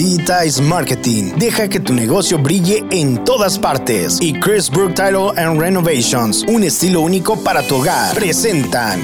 Digitize Marketing. Deja que tu negocio brille en todas partes. Y Chrisbrook Tile and Renovations, un estilo único para tu hogar, presentan.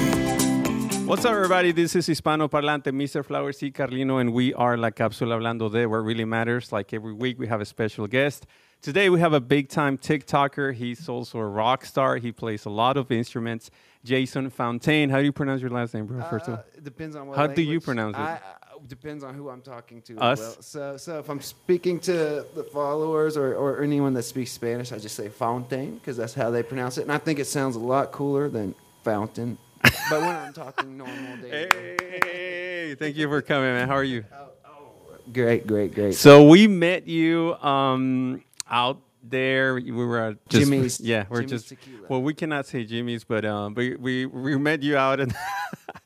What's up, everybody? This is Hispano Parlante, Mr. Flowers C. Carlino, and we are La Cápsula Hablando de What Really Matters. Like every week, we have a special guest. Today, we have a big time TikToker. He's also a rock star. He plays a lot of instruments. Jason Fontaine. How do you pronounce your last name, bro? First of all, Uh, it depends on what How do you pronounce it? I, I, depends on who I'm talking to. Us? Well. So, so if I'm speaking to the followers or, or anyone that speaks Spanish, I just say Fontaine because that's how they pronounce it, and I think it sounds a lot cooler than fountain. but when I'm talking normal day, hey, thank you for coming, man. How are you? Oh, great, great, great. So we met you um, out there. We were at just, Jimmy's- Yeah, we're Jimmy's just. Tequila. Well, we cannot say Jimmy's, but um, we we, we met you out at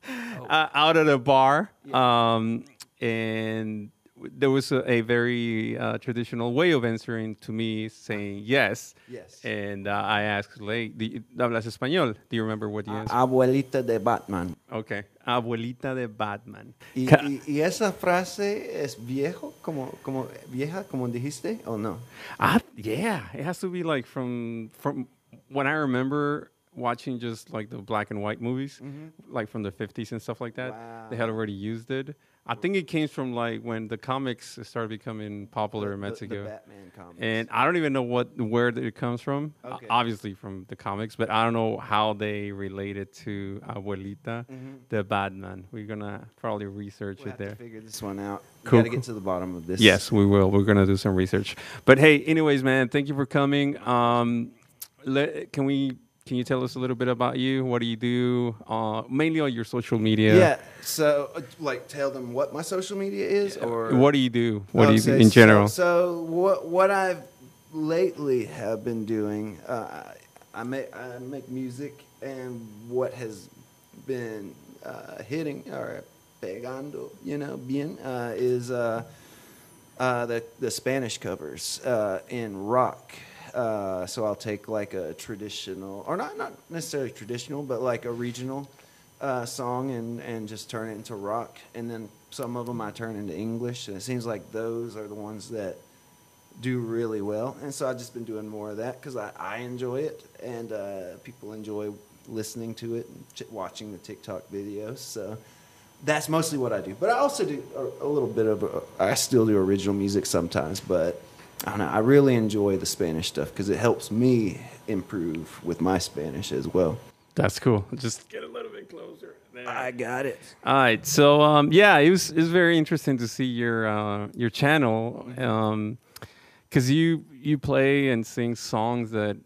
Oh. uh, out at a bar, um, and there was a, a very uh, traditional way of answering to me, saying yes. Yes. And uh, I asked, like, ¿hablas español? Do you remember what you answered? Abuelita de Batman. okay, abuelita de Batman. Y, Ca- y, y esa frase es viejo, como, como vieja, como dijiste, o no? Ah, yeah, it has to be like from from when I remember watching just like the black and white movies, like from the 50s and stuff like that. They had Wow. already used it. I think it came from like when the comics started becoming popular in The- the- Mexico. The Batman comics. and I don't even know what where it comes from. Okay. Obviously from the comics, but I don't know how they related to Abuelita, the Batman. We're gonna probably research Mm-hmm. we'll it there. to figure this one out. We Cool, gotta get to the bottom of this. Yes, we will. We're gonna do some research. But hey, anyways, man, thank you for coming. Um, let, can we? Can you tell us a little bit about you? What do you do? Uh, mainly on your social media. Yeah. So, uh, like, tell them what my social media is, or What do you do? What do you do Okay, in general? So, so what what I've lately have been doing, uh, I make I make music, and what has been uh, hitting or pegando, you know, bien, uh, is uh, uh, the the Spanish covers uh, in rock. Uh, so I'll take like a traditional, or not not necessarily traditional, but like a regional uh, song, and and just turn it into rock. And then some of them I turn into English, and it seems like those are the ones that do really well. And so I've just been doing more of that because I, I enjoy it, and uh, people enjoy listening to it and ch- watching the TikTok videos. So that's mostly what I do. But I also do a, a little bit of, uh, I still do original music sometimes, but I don't know. I really enjoy the Spanish stuff because it helps me improve with my Spanish as well. That's cool. Just get a little bit closer. There. got it. All right. So um, yeah, it was it was very interesting to see your uh, your channel because you you play and sing songs that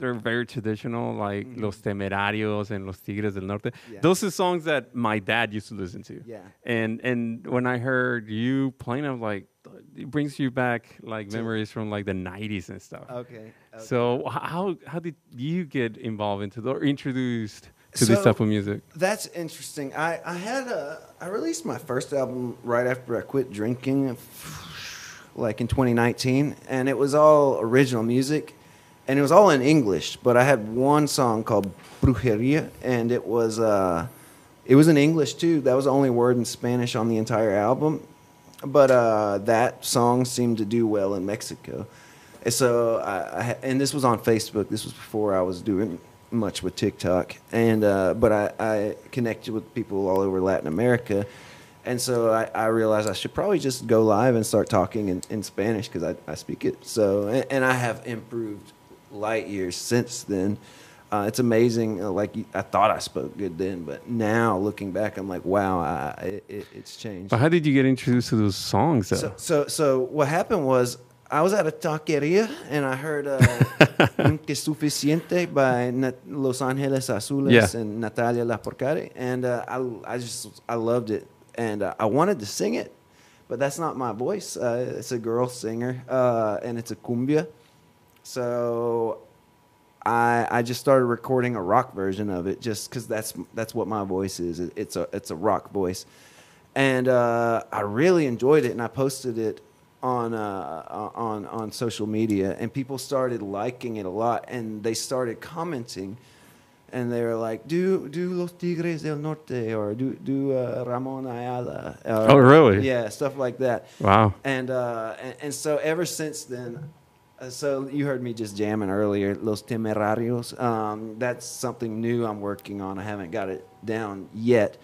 they're very traditional, like Los Temerarios and Los Tigres del Norte. Mm-hmm. Yeah. Those are songs that my dad used to listen to. Yeah. And and when I heard you playing, I'm like, it brings you back like memories from like the '90s and stuff. Okay. So how how did you get involved into the, or introduced to this type of music? That's interesting. I, I had a I released my first album right after I quit drinking, like in 2019, and it was all original music, and it was all in English. But I had one song called Brujeria, and it was uh, it was in English too. That was the only word in Spanish on the entire album, but uh, that song seemed to do well in Mexico. And so I, I and this was on Facebook. This was before I was doing much with TikTok, and uh, but I, I connected with people all over Latin America, and so I, realized I should probably just go live and start talking in, in Spanish because I, I speak it. So and, and I have improved light years since then. Uh, it's amazing. Uh, like I thought I spoke good then, but now looking back, I'm like, wow, I, it, it, it's changed. But how did you get introduced to those songs though? So, so, so what happened was I was at a taqueria and I heard uh, Nunca es suficiente by Nat- Los Angeles Azules Yeah. and Natalia Lafourcade, and uh, I, I just I loved it, and uh, I wanted to sing it, but that's not my voice. Uh, it's a girl singer, uh, and it's a cumbia, so I I just started recording a rock version of it just because that's that's what my voice is. It- It's a it's a rock voice, and uh, I really enjoyed it, and I posted it on uh, on on social media, and people started liking it a lot, and they started commenting. and they were like, "Do do Los Tigres del Norte or do do uh, Ramon Ayala." or- Oh, really? Yeah, stuff like that. Wow. And uh, and, and so ever since then, so you heard me just jamming earlier, Los Temerarios. Um, that's something new I'm working on. I haven't got it down yet.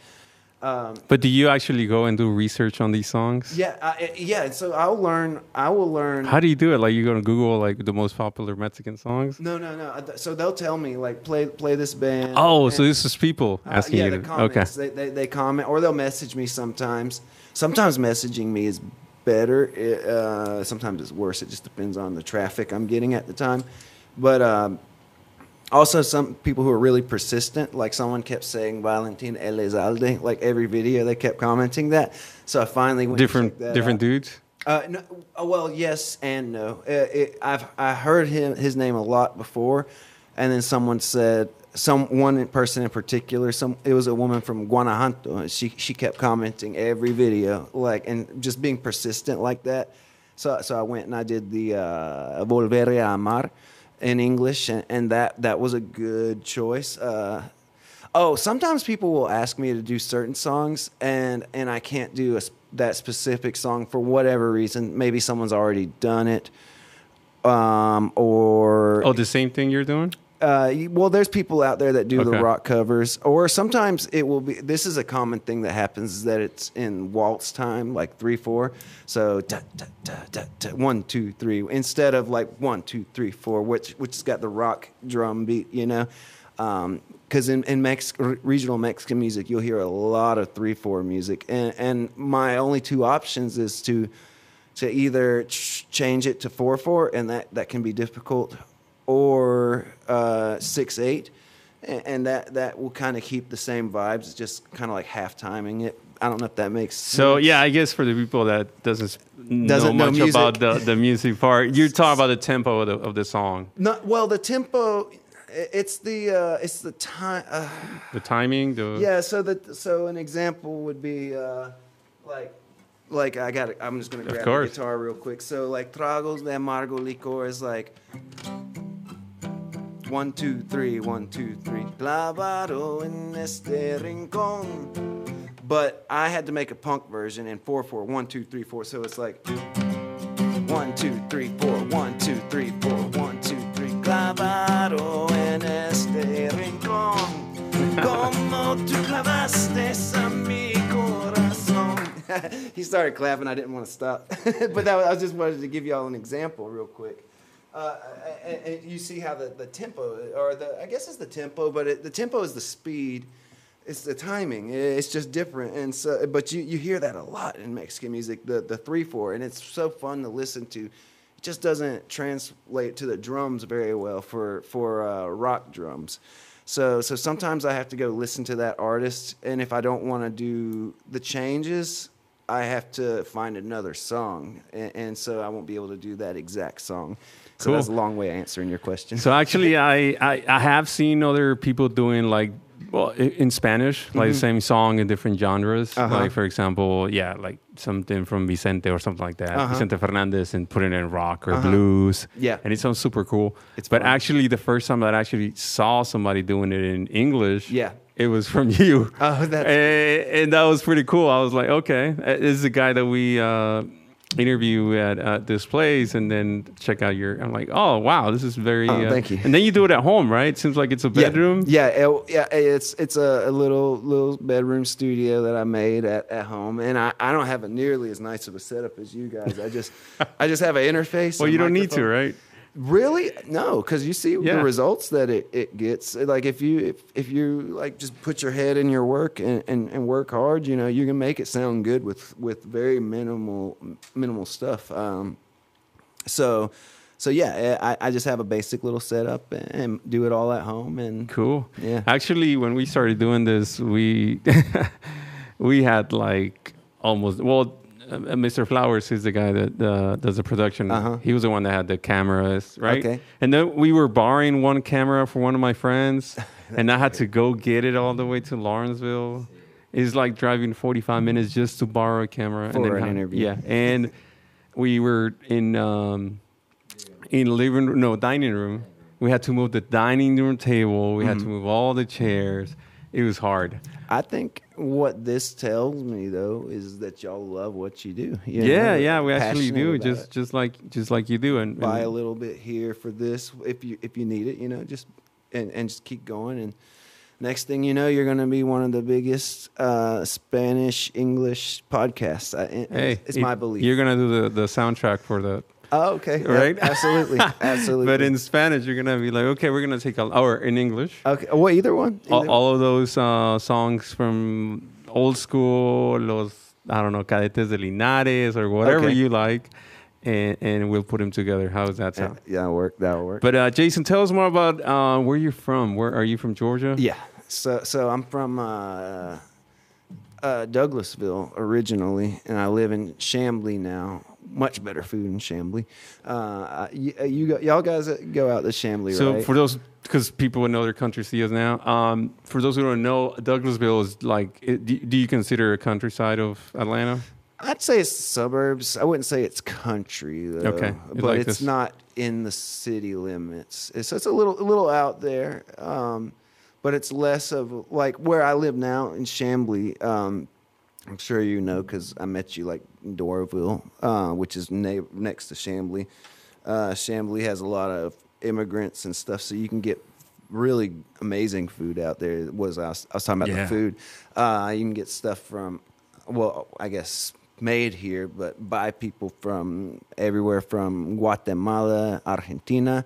Um, But do you actually go and do research on these songs? yeah, I, yeah. So I'll learn. I will learn. How do you do it? Like you go to Google like the most popular Mexican songs? no, no, no. Uh, So they'll tell me like play play this band. Oh, so this is people Uh, asking yeah, you the to. comments. Okay. They, they, they comment or they'll message me sometimes. Sometimes messaging me is better. It, uh, sometimes it's worse. It just depends on the traffic I'm getting at the time. But um, also some people who are really persistent, like someone kept saying Valentin Elizalde, like every video they kept commenting that. So I finally went Different different out. dudes. Uh, no, uh, well, yes and no. Uh, it, I've I heard him his name a lot before, and then someone said some one person in particular. Some it was a woman from Guanajuato. and She she kept commenting every video, like and just being persistent like that. So so I went and I did the uh, Volver a Amar in English, and, and that that was a good choice. Uh, Oh, sometimes people will ask me to do certain songs, and and I can't do a, that specific song for whatever reason. Maybe someone's already done it, um, or Oh, the same thing you're doing? Uh, well, there's people out there that do the rock covers, or sometimes it will be. This is a common thing that happens is that it's in waltz time, like three four. So da, da, da, da, da, one two three instead of like one two three four, which which has got the rock drum beat, you know. Because in in Mex- regional Mexican music, you'll hear a lot of three four music, and and my only two options is to to either ch- change it to four four, and that that can be difficult, or uh, six eight, and, and that that will kind of keep the same vibes. It's just kind of like half timing it. I don't know if that makes sense So sense. yeah, I guess for the people that doesn't know Doesn't know much music. about the, the music part, you're talking about the tempo of the, of the song, No, well, the tempo, it's the uh, it's the time. Uh, the timing, the yeah, so that so an example would be uh, like like I got. I'm just gonna grab the guitar real quick. So like tragos de amargo licor is like one two three one two three clavado en este rincón. But I had to make a punk version in four four one two three four. So it's like one two three four one two three four one two three clavado en este rincón. Como tú clavaste a mi corazón. he started clapping. I didn't want to stop, but that was, I just wanted to give y'all an example real quick. Uh, and, and you see how the, the tempo, or the I guess it's the tempo, but it, the tempo is the speed. It's the timing. It's just different, and so. But you, you hear that a lot in Mexican music, the the three four, and it's so fun to listen to. It just doesn't translate to the drums very well for for uh, rock drums. So so sometimes I have to go listen to that artist, and if I don't want to do the changes, I have to find another song, and, and so I won't be able to do that exact song. So Cool. that's a long way of answering your question. So actually, I, I I have seen other people doing like well in Spanish, like the same song in different genres. Mm-hmm. Uh-huh. Like for example, yeah, like something from Vicente or something like that, Uh-huh. Vicente Fernandez, and put it in rock or Uh-huh. blues. Yeah. and it sounds super cool. It's but fun. actually, the first time that I actually saw somebody doing it in English, Yeah. it was from you. Oh, that's- and, and that was pretty cool. I was like, okay, uh, this is the guy that we. Uh, interview at uh, this place and then check out your i'm like oh wow this is very Oh, uh, thank you. and then you do it at home, right? It seems like it's a bedroom. Yeah, yeah, it- yeah. It's it's a, a little little bedroom studio that I made at, at home, and I, I don't have a nearly as nice of a setup as you guys. I just I just have an interface. Well, you don't need to, right? Really? No, because you see Yeah. the results that it, it gets. Like if you if, if you like just put your head in your work and, and, and work hard, you know, you can make it sound good with with very minimal minimal stuff. Um, so so yeah, I, I just have a basic little setup and do it all at home and Cool. Yeah. Actually, when we started doing this, we we had like almost well. Uh, Mr. Flowers is the guy that uh, does the production. Uh-huh. He was the one that had the cameras, right? Okay. And then we were borrowing one camera for one of my friends, and I had to go get it all the way to Lawrenceville. It's like driving 45 minutes just to borrow a camera. For and then an interview. Yeah, and we were in um, in living room, no dining room, We had to move the dining room table. We Mm-hmm. had to move all the chairs. It was hard. I think what this tells me though is that y'all love what you do. you yeah, know, yeah, we actually do. Just it. just like just like you do. And, buy a little bit here for this if you if you need it. You know, just and and just keep going. And next thing you know, you're going to be one of the biggest uh, Spanish English podcasts. I, it's, hey, it's it- my belief. You're gonna do the, the soundtrack for the oh, okay, Yeah, right? absolutely, absolutely. but in Spanish, you're gonna be like, okay, we're gonna take a or in English. okay, well, either one. all, Either- all of those uh, songs from old school, los I don't know, Cadetes de Linares or whatever Okay. you like, and, and we'll put them together. How does that yeah, sound? that'll work. That'll work. But uh, Jason, tell us more about uh, where you're from. Where are you from? Georgia? Yeah. So so I'm from uh, uh, Douglasville originally, and I live in Chamblee now. Much better food in Chamblee. Uh, you, you go- y'all guys go out to Chamblee, So right? for those, because people would know their country see us now. Um, for those who don't know, Douglasville is like. It, do, do you consider a countryside of Atlanta? I'd say it's suburbs. I wouldn't say it's country though. Okay. You but like it's this. not in the city limits. It's it's a little a little out there. Um, but it's less of like where I live now in Chamblee. Um, I'm sure you know because I met you like in Doraville, uh, which is na- next to Chamblee. Uh, Chamblee has a lot of immigrants and stuff, so you can get really amazing food out there. It was I was, I was talking about Yeah. the food. Uh, you can get stuff from, well, I guess made here, but by people from everywhere from Guatemala, Argentina.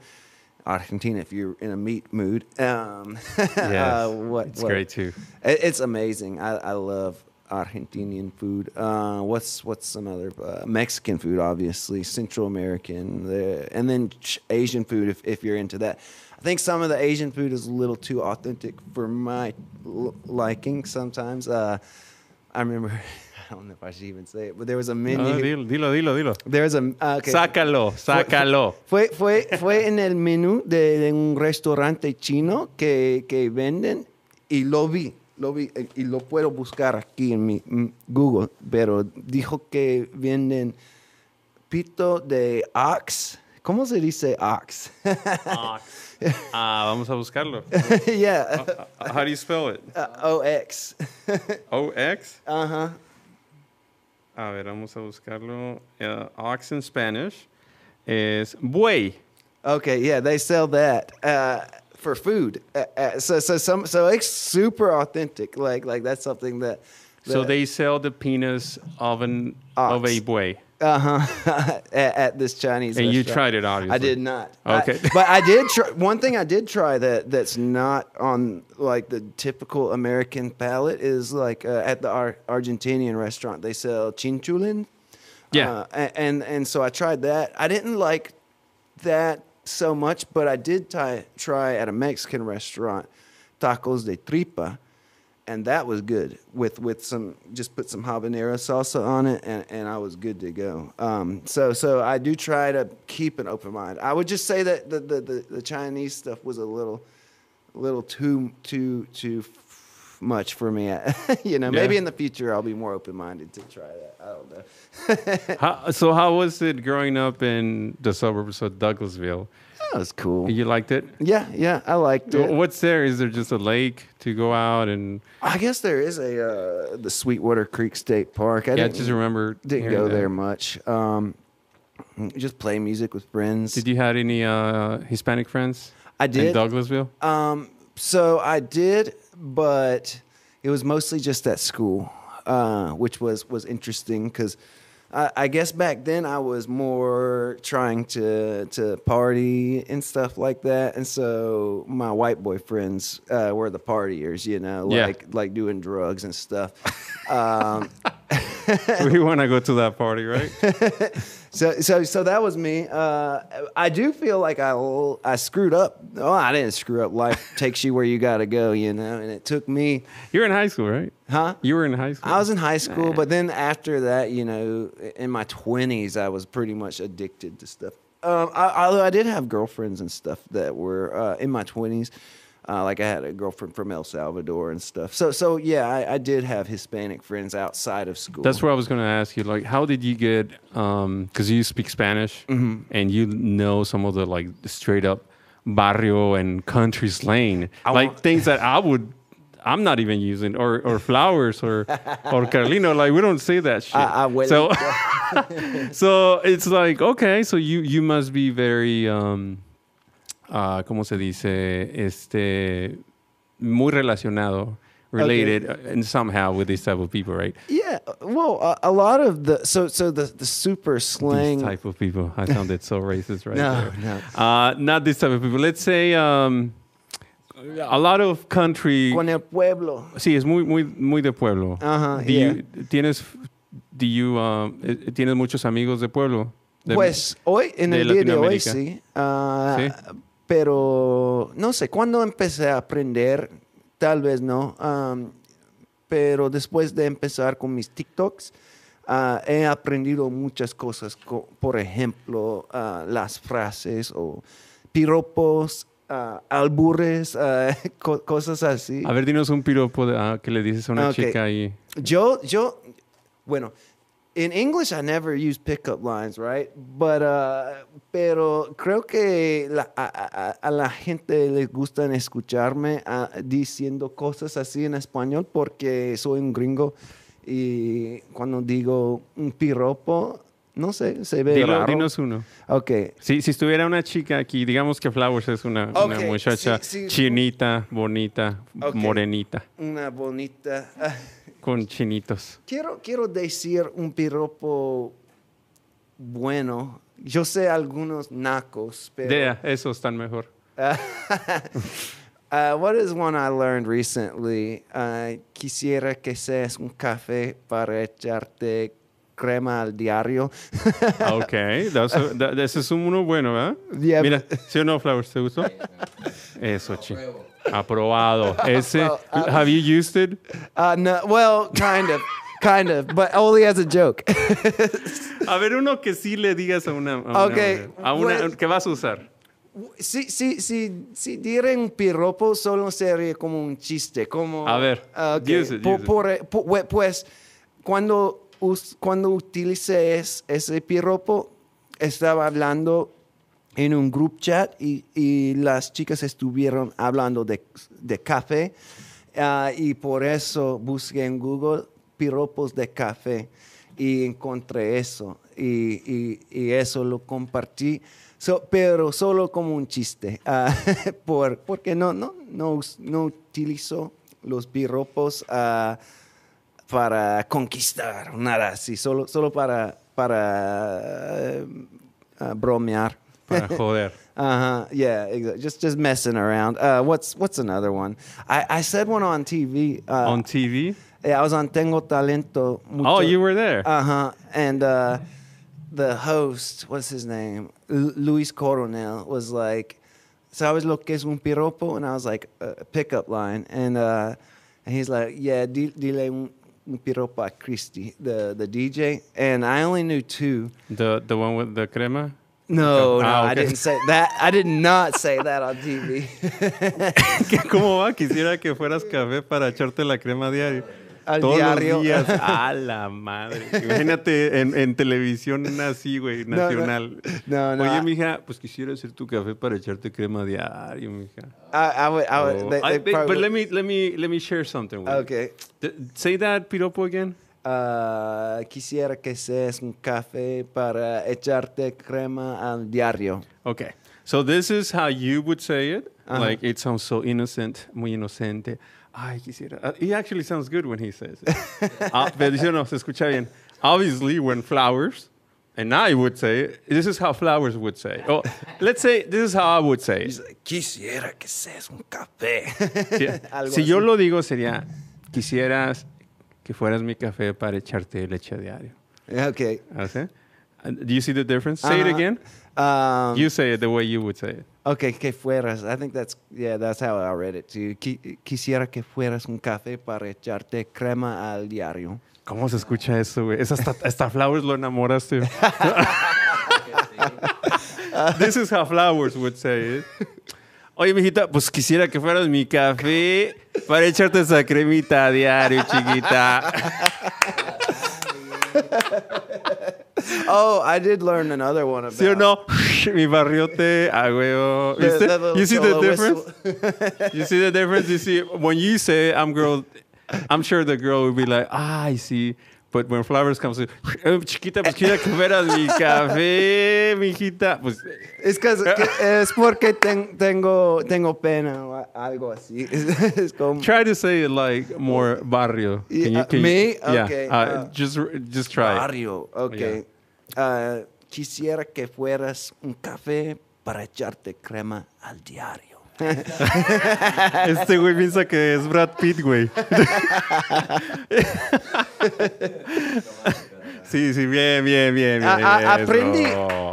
Argentina, if you're in a meat mood. Um, Yeah, uh, what, it's what- great too. it- It's amazing. I, I love Argentinian food. Uh, what's what's some other uh, Mexican food? Obviously, Central American, the, and then ch- Asian food. If, if you're into that, I think some of the Asian food is a little too authentic for my l- liking. Sometimes, uh, I remember. I don't know if I should even say it, but there was a menu. No, dilo, dilo, dilo, dilo. there was a uh, okay. Sácalo, sácalo. Fue, fue, fue en el menú de, de un restaurante chino que, que venden y lo vi, lo vi eh, y lo puedo buscar aquí en mi mm, Google, pero dijo que venden pito de ox. ¿Cómo se dice ox? Ah, vamos a buscarlo. yeah, Uh, How do you spell it? uh, O-X. A ver, vamos a buscarlo. Uh, ox in Spanish is buey. Okay, yeah, they sell that uh, for food. Uh, uh, so, so, some, so it's super authentic. Like, like that's something that. So they sell the penis of an of a boy. Uh huh. at, at this Chinese. And you tried it, obviously. I did not. I- Okay. but I did try. One thing I did try that that's not on like the typical American palate is like uh, at the Ar- Argentinian restaurant they sell chinchulin. Yeah. Uh, and and so I tried that. I didn't like that so much, but I did try try at a Mexican restaurant tacos de tripa and that was good with with some just put some habanero salsa on it and, and I was good to go. Um, so so I do try to keep an open mind. I would just say that the the, the, the Chinese stuff was a little little too too too much for me. you know, maybe Yeah. in the future I'll be more open minded to try that. I don't know. How, so how was it growing up in the suburbs of Douglasville? that was cool. You liked it? Yeah, yeah, I liked it. What's there? Is there just a lake to go out and? I guess there is a uh, the Sweetwater Creek State Park. I Yeah, I just remember. didn't go that. there much. Um, just play music with friends. Did you had any uh, Hispanic friends? I did. in. Douglasville. Um, so I did, but it was mostly just at school, uh, which was was interesting because I, I guess back then I was more trying to to party and stuff like that, and so my white boyfriends uh, were the partiers, you know, Yeah. like like doing drugs and stuff. um, we want to go to that party, right? So, so, so that was me. Uh, I do feel like I, I screwed up. Oh, I didn't screw up. Life takes you where you got to go, you know. And it took me, you were in high school, right? huh? You were in high school. I was in high school, but then after that, you know, in my twenties, I was pretty much addicted to stuff. Um, I, although I did have girlfriends and stuff that were uh, in my twenties. Uh, like I had a girlfriend from El Salvador and stuff. So, so yeah, I, I did have Hispanic friends outside of school. That's where I was going to ask you. Like, how did you get? Because you speak Spanish Mm-hmm. and you know some of the like straight up barrio and country slang, like things that I would. I'm not even using or, or flowers or or Carlino like we don't say that shit. Ah, abuelita. so so it's like okay, so you you must be very um uh, ¿cómo se dice? Este muy relacionado, related uh, and somehow with this type of people, right? Yeah, well, a, a lot of the so so the the super slang. These type of people. I sounded so racist right No, there. no. Uh, not this type of people. Let's say um, a lot of country. Con el pueblo. Sí, es muy muy muy de pueblo. Ajá, Do you, tienes do you um, tienes muchos amigos de pueblo? De- Pues hoy, en el día de hoy sí. Sí. Pero no sé, cuando empecé a aprender, tal vez no. pero después de empezar con mis TikToks, ah, he aprendido muchas cosas. co- por ejemplo, ah, las frases o piropos, ah, albures, co- cosas así. A ver, dinos un piropo de- ah, que le dices a una chica ahí. Yo, yo, bueno, in English I never use pickup lines, right? But, uh, pero creo que la- a, a- a la gente les gusta escucharme ah, diciendo cosas así en español porque soy un gringo y cuando digo un piropo, no sé, se ve Dilo- raro. dinos uno. Ok. Si, si estuviera una chica aquí, digamos que Flowers es una, muchacha sí, sí. chinita, bonita, morenita, Una bonita... con chinitos. Quiero, quiero decir un piropo bueno. Yo sé algunos nacos, pero... Dea, esos están mejor. Uh, what is one I learned recently? Uh, quisiera que seas un café para echarte crema al diario. Ah, Ok, that- ese es uno bueno, ¿verdad? Yeah, Mira, ¿sí o no, Flowers? ¿Te gustó? Eso, chi. Aprobado. Ese, Well, uh, have you used it? Uh, no, well, kind of, kind of, but only as a joke. A ver, uno que sí le digas a una, a una Ok, mujer, a una pues- que vas a usar. si, si, si, si diré un piropo, solo sería como un chiste, como... A ver, Ah, ok. use it, Po- use it. por- po- we- pues, cuando, us- cuando utilicé es- ese piropo, estaba hablando en un group chat y, las chicas estuvieron hablando de, café ah, y por eso busqué en Google piropos de café y encontré eso y, eso lo compartí, pero solo como un chiste, ah, por, porque no, no, no, no utilizo los piropos ah, para conquistar, nada así, solo, solo para, para bromear. Para joder. Uh huh. Yeah. Exactly. Just just messing around. Uh, what's what's another one? I, I said one on TV. Uh, On TV? yeah, I was on Tengo Talento. Mucho. Oh, you were there. Uh huh. And uh, the host, what's his name? Lu- Luis Coronel was like, "Sabes lo que es un piropo?" And I was like, "A pickup line." And uh, and he's like, "Yeah, di- dile un, un piropo a Christy, the the DJ." And I only knew two. The, the one with the crema? No, no, Ah, I didn't say that. I did not say that on TV. ¿Cómo va? Quisiera que fueras café para echarte la crema diario. Al Todos diario. los días. A la madre. Imagínate en, en televisión así, güey, no. nacional. No, no, Oye, I- mija, pues quisiera hacer tu café para echarte crema diario, mija. I, I would, I would. Oh, they- I- they but- let me let me let me share something with you. Okay. Say that piropo again. Uh, quisiera que seas un café para echarte crema al diario. Okay. So this is how you would say it. Like it sounds so innocent, muy inocente. Ay, quisiera. Uh, he actually sounds good when he says it. Ah, pero no, se escucha bien. Obviously, when flowers, and I would say it, this is how flowers would say. Oh, let's say this is how I would say it. quisiera que seas un café. Si, yo lo digo sería, quisieras que fueras mi café para echarte leche diario. okay. ¿Así? And Do you see the difference? Say it Uh-huh. again. Um, You say it the way you would say it. okay, que fueras. I think that's yeah, that's how I read it too. Qui- quisiera que fueras un café para echarte crema al diario. ¿Cómo se escucha eso, güey? Es hasta, hasta Flowers lo enamoraste. This is how Flowers would say it. Oye, mijita, pues quisiera que fueras mi café para echarte esa cremita a diario, chiquita. Oh, I did learn another one about. ¿Sí o no? Mi barriote, a huevo. ¿Viste? the You see the difference? You see the difference? You see, when you say I'm girl, I'm sure the girl will be like, ah, I see. But when Flowers comes to, "Eh, chiquita, pues que fueras mi café, mijita. Pues, Es, que, es porque ten- tengo, tengo pena o algo así. Es, es como. try to say it like more barrio. Can Yeah, me? Yeah, Okay, uh, uh, just, just try. Barrio, ok. Ah, quisiera que fueras un café para echarte crema al diario. Este güey piensa que es Brad Pitt, güey. Sí, sí, bien, bien, bien, bien. A- aprendí,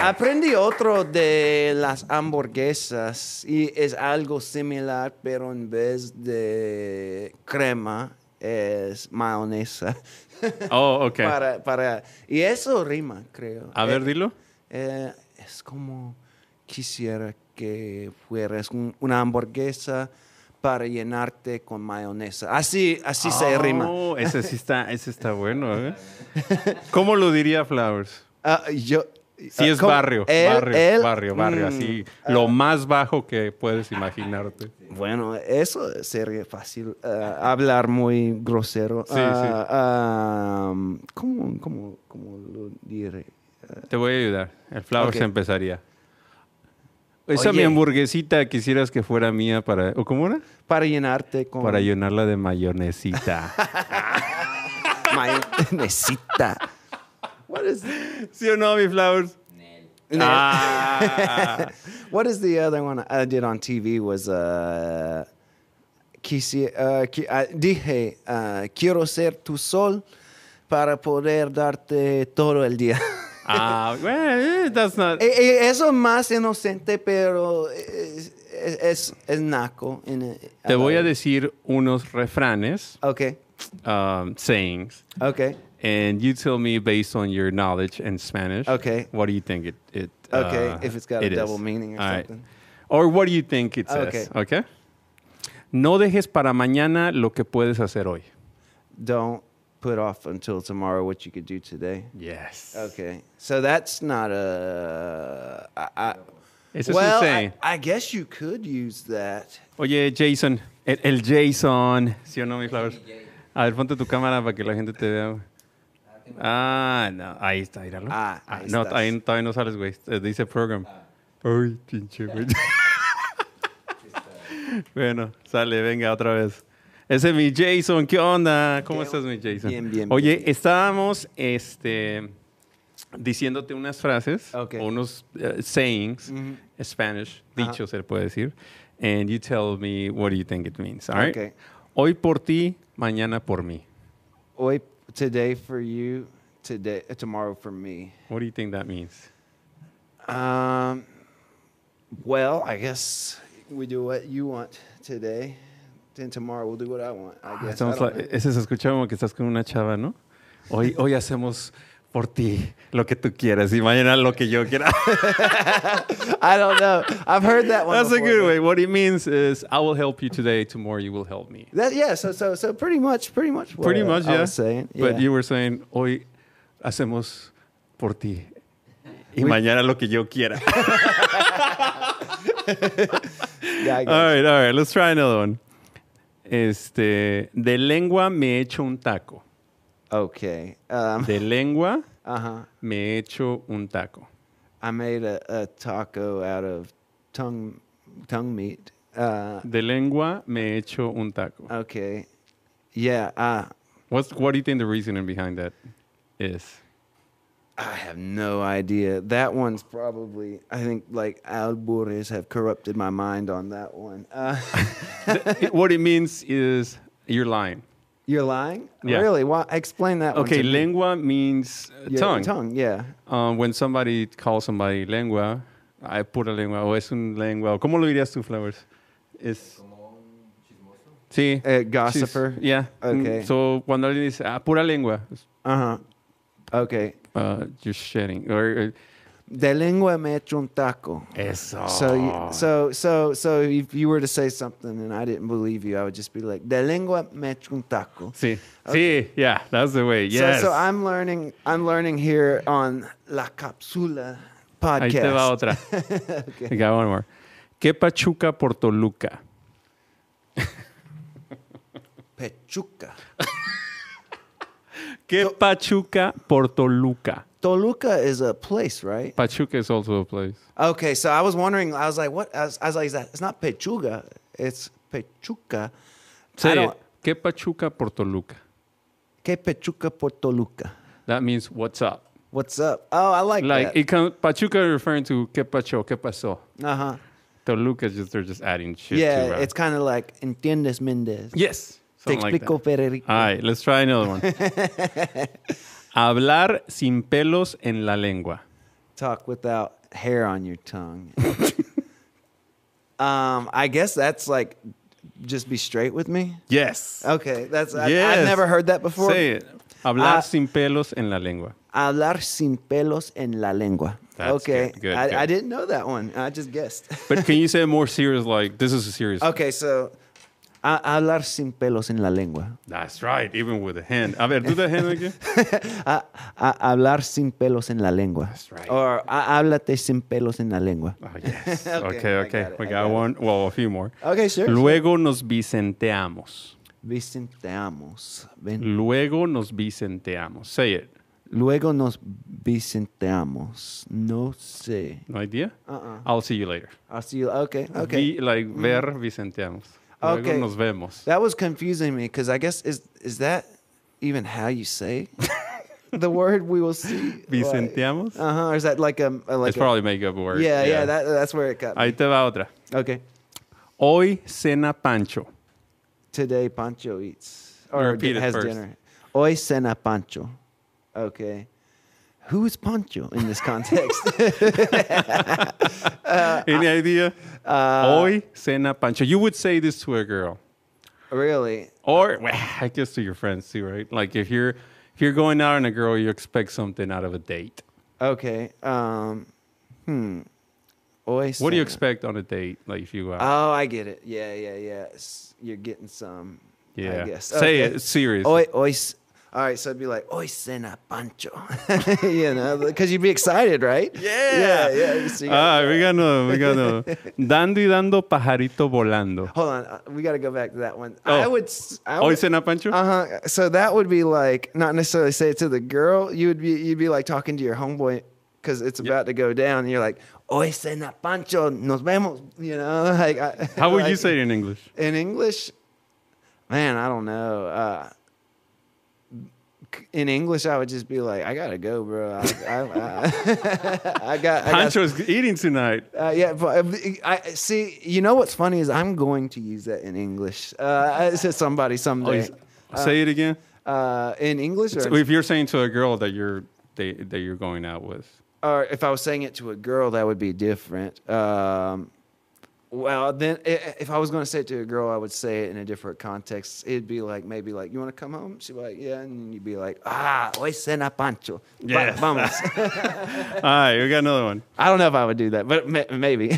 aprendí otro de las hamburguesas y es algo similar, pero en vez de crema es mayonesa. Oh, ok. para, para, y eso rima, creo. A ver, Eh, dilo. eh, es como quisiera que fueras un- una hamburguesa para llenarte con mayonesa. Así, así se rima. Oh, ese sí está, ese está bueno, ¿eh? ¿Cómo lo diría Flowers? Ah, yo, Sí, es ¿cómo? barrio, barrio, barrio, barrio, mm, así. Lo más bajo que puedes imaginarte. Bueno, eso sería fácil. ah, hablar muy grosero. Sí, sí. Ah, um, ¿cómo, cómo, cómo lo diré? Te voy a ayudar. El Flowers empezaría. Esa Oye. mi hamburguesita quisieras que fuera mía para... ¿O cómo era? Para llenarte con Para llenarla de mayonesita. mayonesita. What is, ¿Sí o no, mi Flowers? Ah. what is the other one I did on TV was uh, quisi- uh, qui- ah, dije uh, quiero ser tu sol para poder darte todo el día. Ah, well, eh, that's not... Eh, eh, Eso es más inocente, pero es, es, naco. Te voy a decir unos refranes, Ok, um, sayings, ok, and you tell me based on your knowledge in Spanish. Okay. What do you think it? it Okay, uh, if it's got a is. double meaning or All right. something. Or what do you think it says? Okay. Okay. No dejes para mañana lo que puedes hacer hoy. don't put off until tomorrow what you could do today. Yes. Okay, so that's not a. I, I, Ese es un well, I, guess you could use that. Oye, Jason, el, el Jason, ¿sí o no, mi Flowers? A ver, ponte tu cámara para que la gente te vea. Ah, no, ahí está, míralo. Ah, ahí no, estás. ahí todavía no sales, güey. Eh, Dice program. Uy, pinche, güey. bueno, sale, venga, otra vez. Ese es mi Jason, ¿qué onda? ¿Cómo Qué- estás, mi Jason? bien, bien, Oye, bien. estábamos, este, diciéndote unas frases, o unos eh, sayings. Spanish, Ajá. dicho se puede decir, and you tell me what do you think it means, all right? Okay. Hoy por ti, mañana por mí. Hoy, today for you, today, uh, tomorrow for me. What do you think that means? Um, well, I guess we do what you want today. Then tomorrow we'll do what I want. I ah, guess. I Estamos don't la- know. Eh, ese se escucha como que estás con una chava, ¿no? Hoy, hoy hacemos por ti lo que tú quieras y mañana lo que yo quiera. I don't know. I've heard that one. That's a good way. What it means is I will help you today, tomorrow you will help me. That, yeah. So so so pretty much pretty much. What Pretty much, I yeah. was saying. But yeah. you were saying, hoy hacemos por ti y mañana lo que yo quiera. yeah, I all right, all right. Let's try another one. Este, de lengua me he hecho un taco. Okay. Um, De lengua uh huh. me echo un taco. I made a, a taco out of tongue tongue meat. Uh, De lengua me he hecho un taco. okay. Yeah. Uh, What's what do you think the reasoning behind that is? I have no idea. That one's probably. I think like albures have corrupted my mind on that one. Uh, what it means is you're lying. you're lying. Yeah. Really? Why? Explain that. one Okay, to me. means uh, Yeah, tongue. Tongue. Yeah. Um, when somebody calls somebody lengua, I put a lengua o es un lengua. ¿Cómo lo dirías tú, Flowers? Es sí. A she's- gossiper. Yeah. Mm, Okay. So cuando alguien dice ah, pura lengua, Uh huh. Okay. Uh, you're shitting or uh, De lengua me echo un taco. Eso. So, you, so, so, so, if you were to say something and I didn't believe you, I would just be like, "De lengua me echo un taco." Sí. Sí, yeah, that's the way. So, Yes. so I'm learning. I'm learning here on La Capsula podcast. Ahí te va podcast. otra. I got one more. ¿Qué pachuca por Toluca? Pechuca. ¿Qué pachuca por Toluca? Toluca is a place, right? Pachuca is also a place. Okay, so I was wondering. I was like, what? I was, I was like, is that, it's not Pechuga. It's Pechuca. I Say it. ¿Qué pachuca por Toluca? Que Pechuca por Toluca. That means what's up. What's up? Oh, I like, Like that. it comes Pachuca referring to ¿Qué pacho? ¿Qué pasó? Uh huh. Toluca just they're just adding shit Yeah, to uh, it's kind of like entiendes Mendez. Yes. Te like explico. Federico. All right, let's try another one. Hablar sin pelos en la lengua. Talk without hair on your tongue. um, I guess that's like just be straight with me. Yes. Okay, that's I, Yes. I've never heard that before. Say it. Hablar Ah. sin pelos en la lengua. Hablar sin pelos en la lengua. That's okay, good, good, I, good. I didn't know that one. I just guessed. But can you say it more serious? Like this is a serious. okay, so a- hablar sin pelos en la lengua. That's right. Even with a hand. A ver, do the hand again. A- a- hablar sin pelos en la lengua. That's right. Or a- háblate sin pelos en la lengua. Oh, yes. Okay, okay, okay. got we got, got it. one. Well, a few more. Okay, sure. Luego nos vicenteamos. Vicenteamos. Ven- Luego nos vicenteamos. Say it. Luego nos vicenteamos. No sé. No idea? Uh-uh. I'll see you later. I'll see you. Okay, okay. Vi- like ver vicenteamos. Luego Okay. nos vemos. That was confusing me because I guess is is that even how you say the word we will see? Vicenteamos? Uh huh. Or is that like a, a like it's a- probably make up word. yeah, yeah. That that's where it got. Me. Ahí te va otra. Okay. Hoy cena Pancho. Today Pancho eats or has first. dinner. Hoy cena Pancho. Okay. Who's Pancho in this context? Any idea? Uh, Hoy cena Pancho. You would say this to a girl. really? Or well, I guess to your friends too, right? Like if you're if you're going out on a girl, you expect something out of a date. Okay. Um. Hmm. Hoy What do you expect on a date? Like if you go out? Oh, I get it. Yeah, yeah, yeah. You're getting some. yeah. I guess. Say Okay. it serious. Hoy, hoy, s- all right, so it'd be like, hoy cena Pancho. you know, because you'd be excited, right? Yeah, yeah. so you Ah, gotta- we got no, we got no. Dando y dando pajarito volando. Hold on, uh, we got to go back to that one. Oh. I would. s- I Hoy would cena Pancho? uh huh. So that would be like not necessarily say it to the girl. You would be you'd be like talking to your homeboy because it's about to go down. And you're like, hoy cena Pancho, nos vemos. You know, like I, How would you say it in English? in English, man, I don't know. Uh, in English, I would just be like, "I gotta go, bro. I, I, I, I got, I got eating tonight. uh, yeah, but uh, I see. You know what's funny is I'm going to use that in English. Uh, to somebody Oh, someday. he's- say it again. Uh, in English, or, if you're saying to a girl that you're they, that you're going out with, or if I was saying it to a girl, that would be different. Um, well, then if I was going to say it to a girl, I would say it in a different context. It'd be like maybe like, "You want to come home?" She'd be like, "Yeah," and then you'd be like, "Ah, hoy cena Pancho." Yes. vamos. all right, we got another one. I don't know if I would do that, but maybe.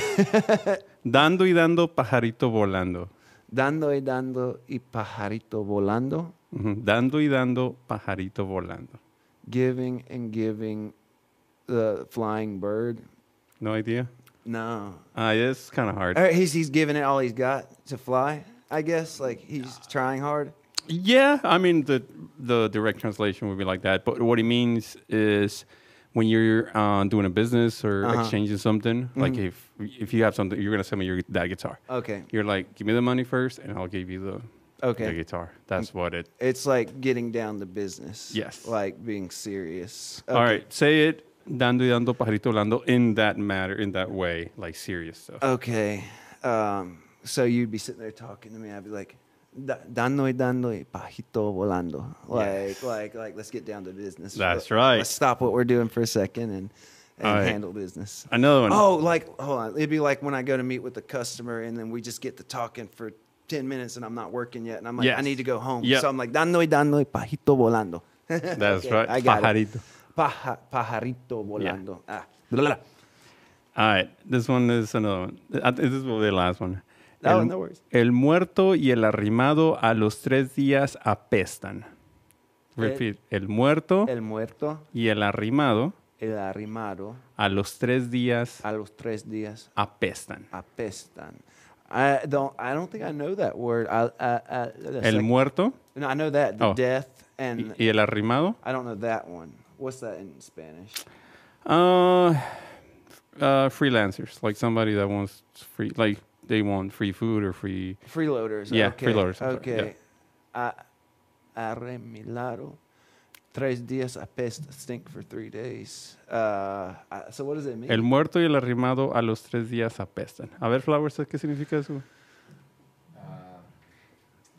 Dando y dando pajarito volando. dando y dando y pajarito volando. Ujú. Dando y dando pajarito volando. Giving and giving the flying bird. No idea. No. Ah, yeah, it's kind of hard. Or he's he's giving it all he's got to fly. I guess like he's trying hard. Yeah, I mean the the direct translation would be like that. But what it means is when you're uh, doing a business or Uh-huh. exchanging something, like if if you have something, you're gonna send me your that guitar. Okay. You're like, give me the money first, and I'll give you the Okay. the guitar. That's what it. It's like getting down to business. Yes. Like being serious. All right, say it. Dando y dando pajarito volando in that matter, in that way, like serious stuff. Okay. Um, so you'd be sitting there talking to me. I'd be like, dando y dando y pajito volando. Like, Yes. like, like, let's get down to business. That's right. Let's stop what we're doing for a second and, and right. handle business. Another one. Oh, like, hold on. It'd be like when I go to meet with the customer and then we just get to talking for 10 minutes and I'm not working yet. And I'm like, I need to go home. Yep. So I'm like, dando y dando y pajito volando. That's Okay, right. I got it. Pajarito. Paja, pajarito volando. Ah. Blah, blah. All right, this one is another one. Think This will be the last one. No, el, no worries. el muerto y el arrimado a los tres días apestan. Repeat. El muerto El muerto, y el arrimado el arrimado, a los tres días a los tres días apestan. apestan. I don't. I don't think I know that word. I, I, I, El muerto No, I know that the Oh. death y, and y el arrimado. I don't know that one. What's that in Spanish? Uh, uh, freelancers, like somebody that wants free, like they want free food or free. Freeloaders. Yeah, okay. freeloaders, I'm sorry, Okay. Tres días apesta. Stink for three days. Uh, so what does it mean? El muerto y el arrimado a los tres días apestan. A ver, Flowers, ¿qué significa eso?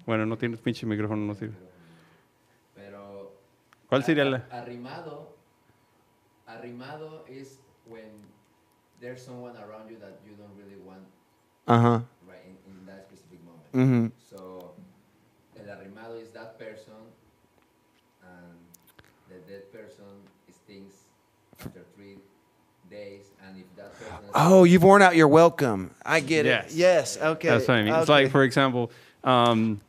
Bueno, no tienes pinche micrófono, no sirve. Pero ¿Cuál sería la? arrimado? Arrimado is when there's someone around you that you don't really want huh. right in, in that specific moment. Mm-hmm. So el arrimado is that person and the dead person stinks after three days and if that person Oh, you've worn out your welcome. I get Yes. it. Yes. Okay. That's what I mean. It's like, for example, um,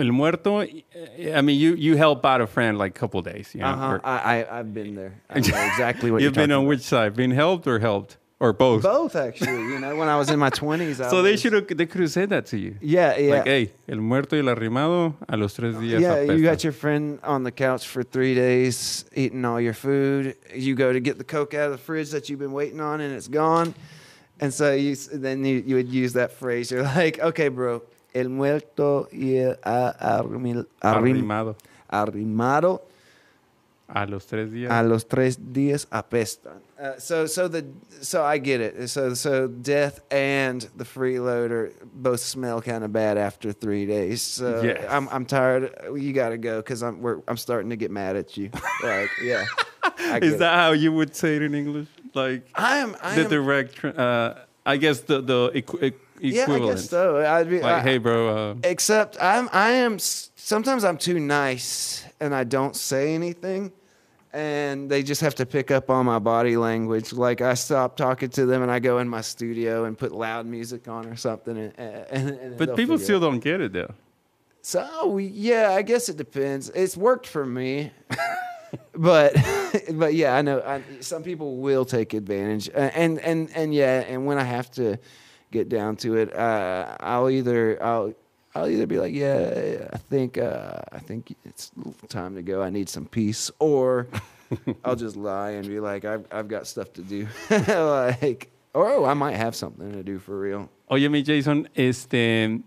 el muerto. I mean, you you help out a friend like a couple days. You know, Uh-huh. or- I, I I've been there. I know exactly what You've been on about. which side? Been helped or helped or both? Both actually. You know, when I was in my twenties. So they should have. They could have said that to you. Yeah, yeah. Like, hey, el muerto y el arrimado a los tres días. yeah, you got your friend on the couch for three days eating all your food. You go to get the Coke out of the fridge that you've been waiting on, and it's gone. And so you then you, you would use that phrase. You're like, okay, bro, el muerto y el a- arrimil- arrim- arrimado arrimado a los tres días. a los tres días apestan. Uh, so so the so I get it. So so death and the freeloader both smell kind of bad after three days. So Yes. I'm I'm tired. You got to go because I'm we're, I'm starting to get mad at you. like yeah, Is it. that how you would say it in English? Like I am I the am, direct. Uh, I guess the the equ- equ- yeah I guess so. I'd be Like, I- hey, bro. Uh, Except I'm I am sometimes I'm too nice and I don't say anything and they just have to pick up on my body language. Like I stop talking to them and I go in my studio and put loud music on or something and, and, and but people still don't get it though. So we- yeah, I guess it depends. It's worked for me. but but yeah, I know I, some people will take advantage, Uh, and and and yeah, and when I have to get down to it, uh, I'll either I'll I'll either be like, yeah, I think uh, I think it's time to go. I need some peace, or I'll just lie and be like, I've I've got stuff to do, like, or oh, I might have something to do for real. Oh, yeah, me, Jason, este,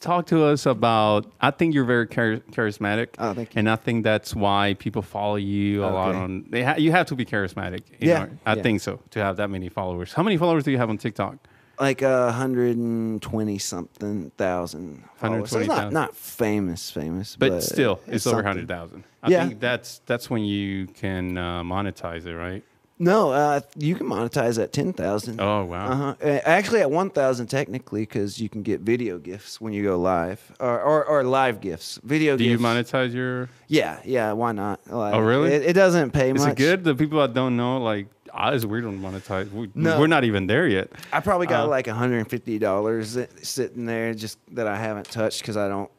talk to us about. I think you're very char- charismatic. Oh, thank you. And I think that's why people follow you a lot on. They ha- you have to be charismatic. Yeah, order- I yeah. think so to have that many followers. How many followers do you have on TikTok? Like a hundred and twenty something thousand. So it's 120,000. not not famous, famous, But, but, still, it's, over something. hundred thousand. I Yeah. think that's that's when you can uh, monetize it, right? No, uh, you can monetize at ten thousand. Oh wow. Uh-huh. Uh, Actually, at one thousand technically, because you can get video gifts when you go live, or or, or live gifts. Video Do you monetize your? Yeah, yeah. Why not? Like, Oh, really? It, it doesn't pay Is much. Is it good? The people that don't know, like, it's weird on monetize. We, No. We're not even there yet. I probably got Uh, like hundred and fifty dollars sitting there just that I haven't touched because I don't.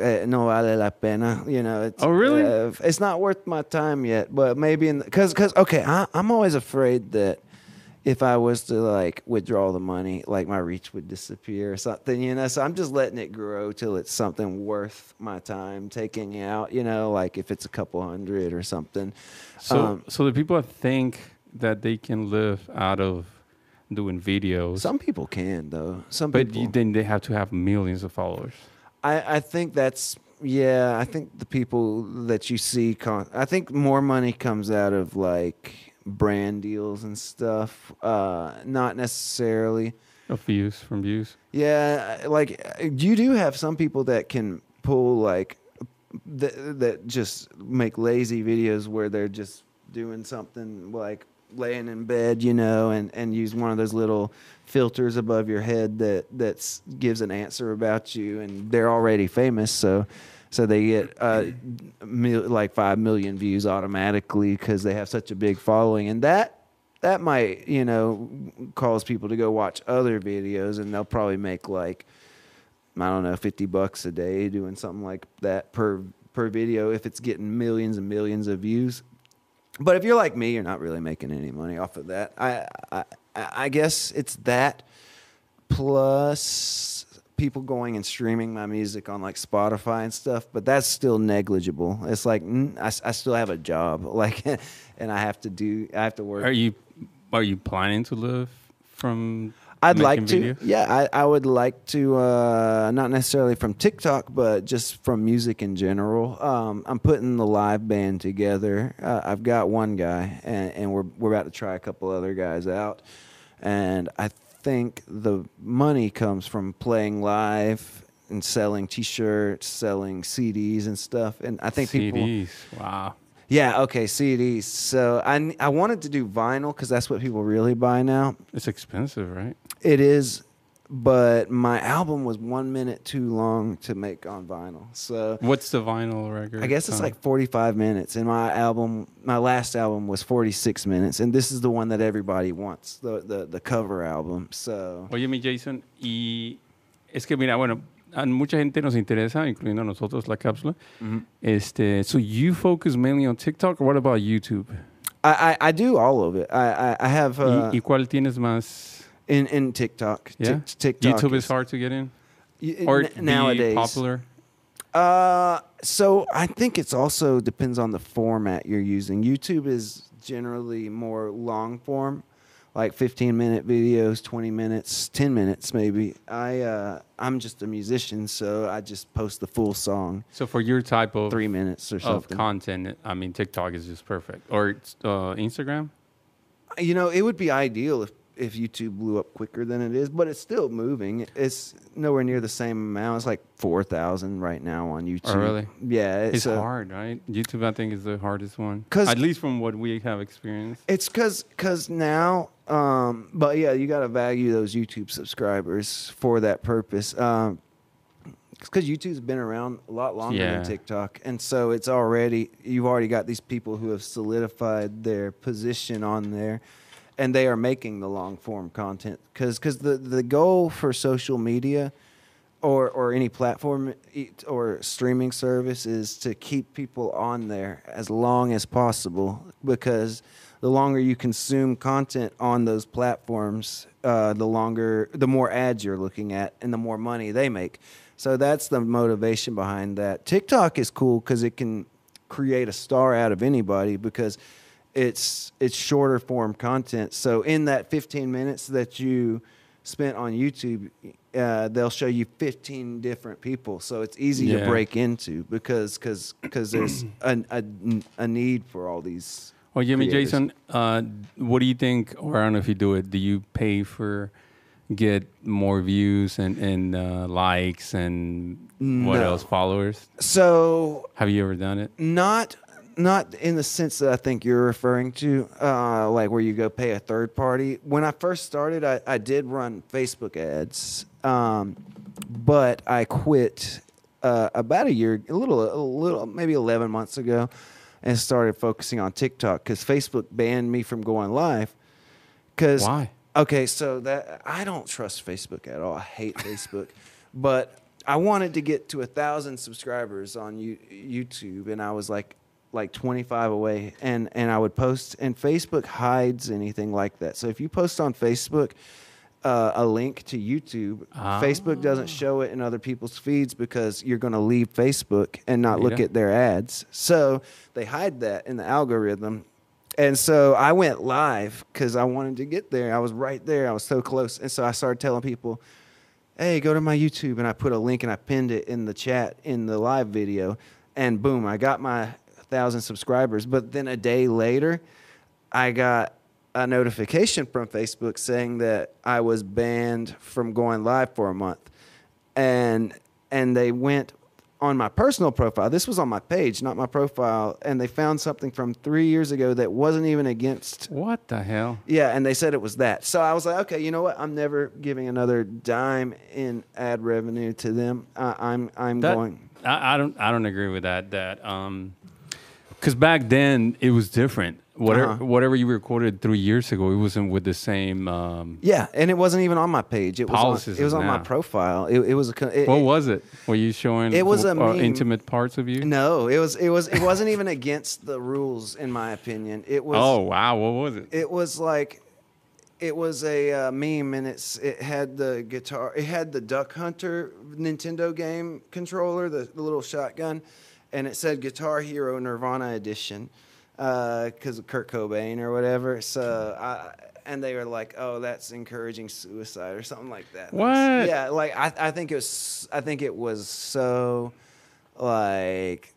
eh, no vale la pena, you know. It's, Oh, really? uh, it's not worth my time yet, but maybe in because because okay, I, I'm always afraid that if I was to like withdraw the money, like my reach would disappear or something, you know. So I'm just letting it grow till it's something worth my time taking out, you know, like if it's a couple hundred or something. So, Um, so the people that think that they can live out of doing videos, Some people can though. Some but people. you, then they have to have millions of followers. I, I think that's yeah. I think the people that you see, con- I think more money comes out of like brand deals and stuff. Uh, not necessarily. Of views from views. Yeah, like you do have some people that can pull like that that just make lazy videos where they're just doing something like laying in bed, you know, and and use one of those little filters above your head that that's gives an answer about you, and they're already famous, so so they get uh, like five million views automatically because they have such a big following, and that that might you know cause people to go watch other videos, and they'll probably make like I don't know, fifty bucks a day doing something like that per per video if it's getting millions and millions of views. But if you're like me, you're not really making any money off of that. I I, I guess it's that plus people going and streaming my music on like Spotify and stuff, but that's still negligible. It's like mm, I, I still have a job, like, and I have to do, I have to work. Are you are you planning to live from? I'd like to. videos? Yeah, I, I would like to. Uh, not necessarily from TikTok, but just from music in general. Um, I'm putting the live band together. Uh, I've got one guy, and, and we're we're about to try a couple other guys out. And I think the money comes from playing live and selling T-shirts, selling CDs and stuff. And I think people. CDs. Wow. Yeah. Okay. CDs. So I I wanted to do vinyl because that's what people really buy now. It's expensive, right? It is, but my album was one minute too long to make on vinyl. So What's the vinyl record? I guess it's time? like 45 minutes. And my album, my last album was 46 minutes. And this is the one that everybody wants, the, the, the cover album. So Oye, mi Jason, y es que mira, bueno, a mucha gente nos interesa, incluyendo nosotros, la cápsula. Este, so you focus mainly on TikTok, or what about YouTube? I, I, I do all of it. I, I, I have uh, y, y cuál tienes más? in, in TikTok. Yeah, Tik- TikTok YouTube is hard to get in, y- or n- nowadays. popular. Uh, so I think it's also depends on the format you're using. YouTube is generally more long form, like 15 minute videos, 20 minutes, 10 minutes maybe. I uh, I'm just a musician, so I just post the full song, So for your type of three minutes or of something. content, I mean, TikTok is just perfect, or uh, Instagram. you know, it would be ideal if if YouTube blew up quicker than it is, but it's still moving. It's nowhere near the same amount. It's like 4,000 right now on YouTube. Oh, really? Yeah, It's uh, hard, right? YouTube, I think, is the hardest one. Cause At least from what we have experienced. It's cause, cause now, um, but yeah, you gotta value those YouTube subscribers for that purpose. Um, because YouTube's been around a lot longer Yeah. than TikTok, and so it's already you've already got these people who have solidified their position on there, and they are making the long form content. Because because the the goal for social media, or or any platform or streaming service is to keep people on there as long as possible because the longer you consume content on those platforms uh, the longer the more ads you're looking at and the more money they make so that's the motivation behind that tiktok is cool because it can create a star out of anybody because it's it's shorter form content so in that 15 minutes that you spent on YouTube, uh, they'll show you 15 different people. So it's easy Yeah. to break into because cause, cause there's a, a, a need for all these. Well, Jimmy creators. Jason, uh, what do you think, or I don't know if you do it, do you pay for get more views and, and uh, likes and what No. else, followers? So Have you ever done it? not not in the sense that I think you're referring to, uh, like where you go pay a third party. When I first started, I, I did run Facebook ads, um, but I quit uh, about a year, a little, a little, maybe 11 months ago, and started focusing on TikTok because Facebook banned me from going live. Because Why? Okay, so that I don't trust Facebook at all. I hate Facebook, but I wanted to get to a thousand subscribers on you, YouTube, and I was like, like 25 away, and and I would post, and Facebook hides anything like that. So if you post on Facebook uh, a link to YouTube, Ah. Facebook doesn't show it in other people's feeds because you're going to leave Facebook and not look at their ads. So they hide that in the algorithm. And so I went live because I wanted to get there. I was right there. I was so close. And so I started telling people, hey, go to my YouTube. And I put a link and I pinned it in the chat in the live video. And boom, I got my thousand subscribers. But then a day later, I got a notification from Facebook saying that I was banned from going live for a month. And and they went on my personal profile. This was on my page, not my profile, and they found something from 3 years ago that wasn't even against What the hell? yeah, and they said it was that. So I was like, okay, you know what? I'm never giving another dime in ad revenue to them. I, I'm I'm That- going. I, I don't I don't agree with that. That um, because back then it was different. whatever Uh-huh. whatever you recorded three years ago, it wasn't with the same. Um, Yeah, and it wasn't even on my page. It was on, it was on my profile. It, it was a. It, what it- was it? Were you showing? It was a uh, intimate parts of you. No, it was. It was. It wasn't even against the rules, in my opinion. It was. Oh wow, what was it? It was like, it was a uh, meme, and it's it had the guitar. It had the Duck Hunter Nintendo game controller, the, the little shotgun, and it said Guitar Hero Nirvana Edition, because of Kurt Cobain or whatever. So I. And they were like, "Oh, that's encouraging suicide or something like that." What? Yeah, like I, I think it was. I think it was so, like,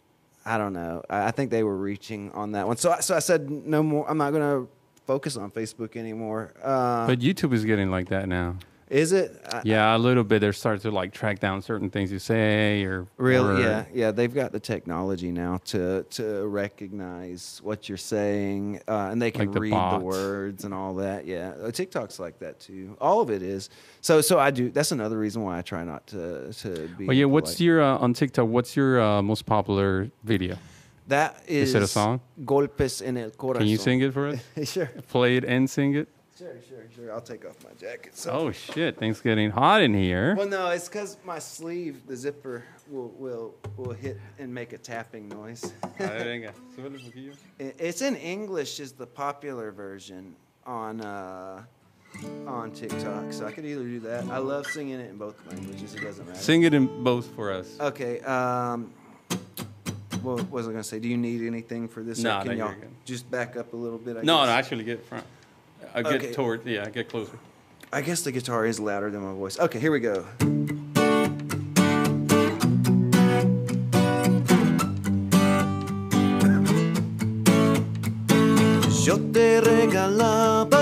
I don't know. I I think they were reaching on that one. So, I, so I said no more. I'm not gonna focus on Facebook anymore. Uh, But YouTube is getting like that now. Is it? I, Yeah, a little bit. They're starting to like track down certain things you say or Really? or- Yeah, yeah. They've got the technology now to to recognize what you're saying, uh, and they can Like the read bots. the words and all that. Yeah, Uh, TikTok's like that too. All of it is. So, so I do. That's another reason why I try not to to be. Well, yeah. What's your uh, on TikTok? What's your uh, most popular video? That is. Is it a song? Golpes en el corazón. Can you sing it for us? sure, Play it and sing it. Sure, sure, sure. I'll take off my jacket. So. Oh shit! Things getting hot in here. Well, no, it's because my sleeve, the zipper, will will will hit and make a tapping noise. I- it's in English, is the popular version on uh, on TikTok. So I could either do that. I love singing it in both languages. It doesn't matter. Sing it in both for us. Okay. Um, what was I gonna say? Do you need anything for this? No, can y'all just back up a little bit? I No, guess? no. Actually, get front. I get Okay. toward. Yeah, I get closer. I guess the guitar is louder than my voice. Okay, here we go. Yo te regalaba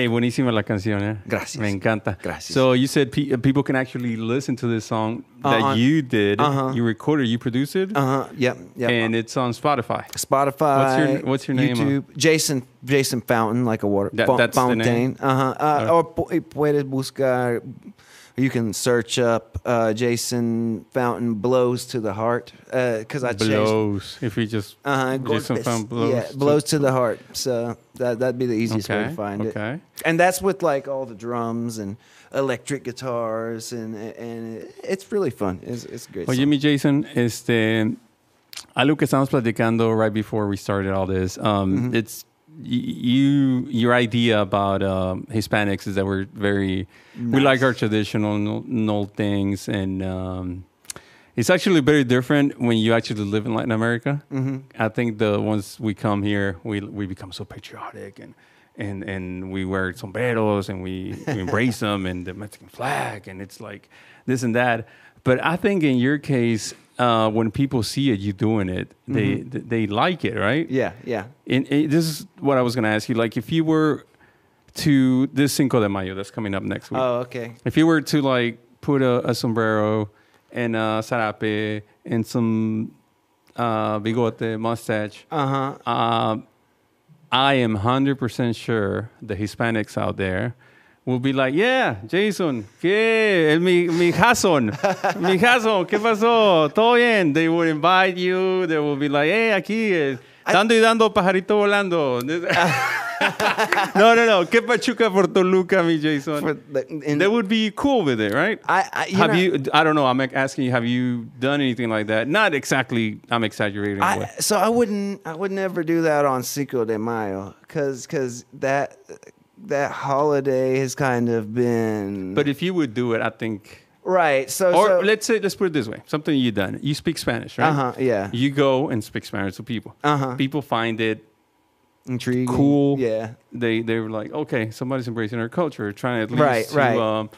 Hey, buenísima la canción, eh? Gracias. Me encanta. Gracias. So you said pe- uh, people can actually listen to this song that Uh-huh. you did. Uh-huh. You recorded, you produced it, Uh huh. Yep. Yep. and it's on Spotify. Spotify. What's your- what's your name, uh? YouTube. Jason Jason Fountain, like a water That- that's the fountain. name? Uh-huh. Uh Or pu- puedes buscar. You can search up uh, Jason Fountain blows to the heart because I changed. Blows. If you just Uh-huh, Jason. Fountain blows. Yeah, blows to the heart. So that that'd be the easiest way to find it. okay. And that's with like all the drums and electric guitars and and it's really fun. It's it's great. Oye, song. mi Jason, este, algo que estamos platicando right before we started all this. Um, Mm-hmm. It's y- you. Your idea about um, Hispanics is that we're very we like our traditional no- no things and um, It's actually very different when you actually live in Latin America. Mm-hmm. I think the once we come here, we we become so patriotic and and and we wear sombreros and we, we embrace them and the Mexican flag and it's like this and that. But I think in your case, uh, when people see it, you doing it, they Mm-hmm. they like it, right? Yeah, yeah. And, and this is what I was going to ask you. Like, if you were to this Cinco de Mayo that's coming up next week, Oh, okay. if you were to like put a, a sombrero and a sarape and some uh, bigote mustache, Uh huh. um, I am hundred percent sure the Hispanics out there will be like, yeah, Jason, ¿qué? El Mi, mi Jason, mi Jason, ¿qué pasó? Todo bien. They will invite you. They will be like, hey, aquí, eh, dando y dando pajarito volando. no, no, no. ¿Qué pachuca por Toluca, mi Jason? For the, in, they would be cool with it, right? I, I you have know, you? I don't know. I'm asking you. Have you done anything like that? Not exactly. I'm exaggerating. I, so I wouldn't I would never do that on Cinco de Mayo because cause that that holiday has kind of been But if you would do it, I think. right. So Or so, let's say, let's put it this way: something you done. You speak Spanish, right? uh huh yeah You go and speak Spanish to people. Uh-huh. People find it intriguing cool. yeah They they were like, okay, somebody's embracing our culture, trying at least Right, to, right. Um,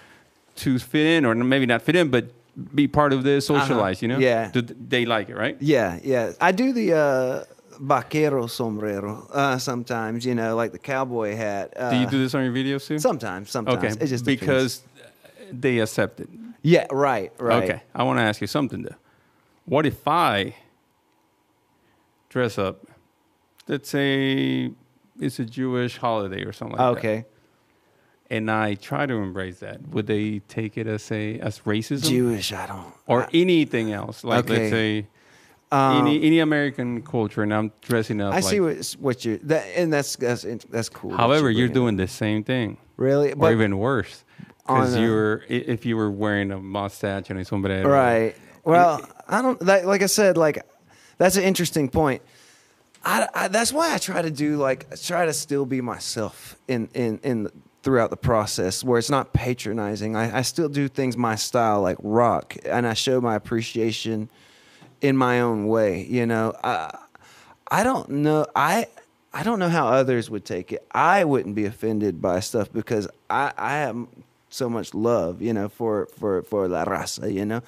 to fit in, or maybe not fit in, but be part of this, socialize. You know? Uh-huh. Yeah. Do they like it, right? yeah yeah I do the uh, vaquero sombrero uh, sometimes you know like the cowboy hat. Uh, do you do this on your videos too? sometimes sometimes okay, it just depends. because they accept it. yeah right right Okay, I want to ask you something though. What if I dress up? Let's say it's a Jewish holiday or something like that. okay And I try to embrace that. Would they take it as a as racism Jewish I don't or I- anything else? Like Okay. let's say um, any any American culture, and I'm dressing up. I like, see what what you that and that's that's that's cool. that However, you're bringing doing the same thing, it. really, or but even worse, because you're if you were wearing a mustache and a sombrero, right. Well, I don't that, like I said like that's an interesting point. I, I that's why I try to do like try to still be myself in in in throughout the process where it's not patronizing. I, I still do things my style like rock, and I show my appreciation in my own way. You know, I I don't know I. I don't know how others would take it. I wouldn't be offended by stuff because I, I have so much love, you know, for, for, for La Raza, you know.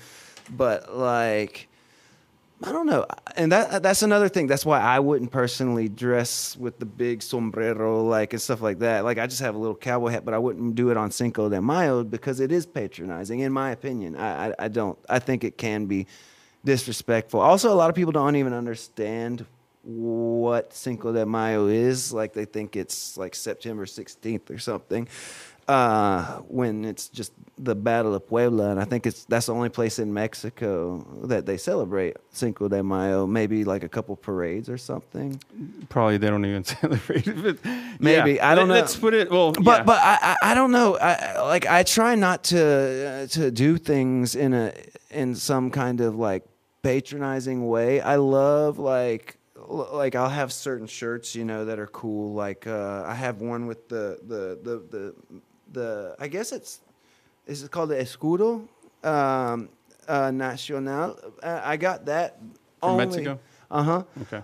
But like, I don't know, and that that's another thing. That's why I wouldn't personally dress with the big sombrero, like and stuff like that. Like I just have a little cowboy hat, but I wouldn't do it on Cinco de Mayo because it is patronizing, in my opinion. I I, I don't. I think it can be disrespectful. Also, a lot of people don't even understand what Cinco de Mayo is. Like they think it's like September 16th or something. Uh, when it's just the Battle of Puebla, and I think it's that's the only place in Mexico that they celebrate Cinco de Mayo. Maybe like a couple parades or something. probably they don't even celebrate it. Maybe. yeah. I don't know. Let's put it. Well, But yeah. but I, I I don't know. I I- like I try not to uh, to do things in a in some kind of like patronizing way. I love like like I'll have certain shirts, you know, that are cool. Like uh, I have one with the the the the, the I guess it's is it called the escudo um, uh, nacional. Uh, I got that From only, Mexico? Uh huh okay.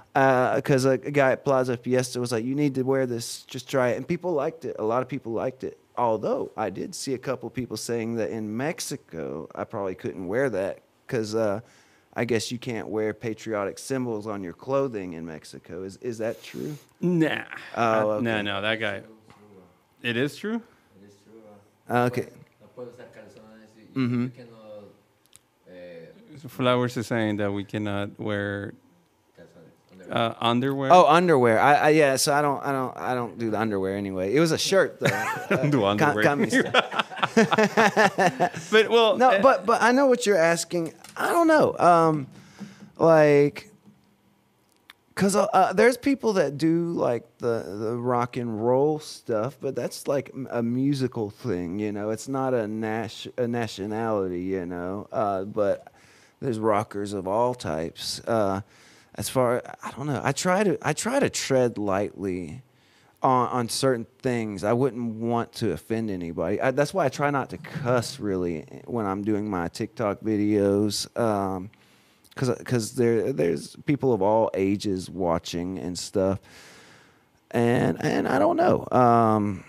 because a, a guy at Plaza Fiesta was like, "You need to wear this. Just try it." And people liked it. A lot of people liked it. Although I did see a couple people saying that in Mexico, I probably couldn't wear that because uh, I guess you can't wear patriotic symbols on your clothing in Mexico. Is is that true? Nah. Oh, Uh, No, no, that guy. It is true. It is true. uh, okay. No puedo usar calzones. You, Mhm. you cannot eh, Flowers is saying that we cannot wear uh, underwear. Oh, underwear. I, I yeah. So I don't I don't I don't do the underwear anyway. It was a shirt though. Uh, Do underwear. communist- but well, No, uh, but but I know what you're asking. I don't know. Um, like, cause uh, uh, there's people that do like the the rock and roll stuff, but that's like a musical thing, you know. It's not a nas- a nationality, you know. Uh, but there's rockers of all types. Uh, as far I don't know. I try to I try to tread lightly. On, on certain things. I wouldn't want to offend anybody. I, that's why I try not to cuss really when I'm doing my TikTok videos. Um, cause, cause there, there's people of all ages watching and stuff. And, and I don't know. Um,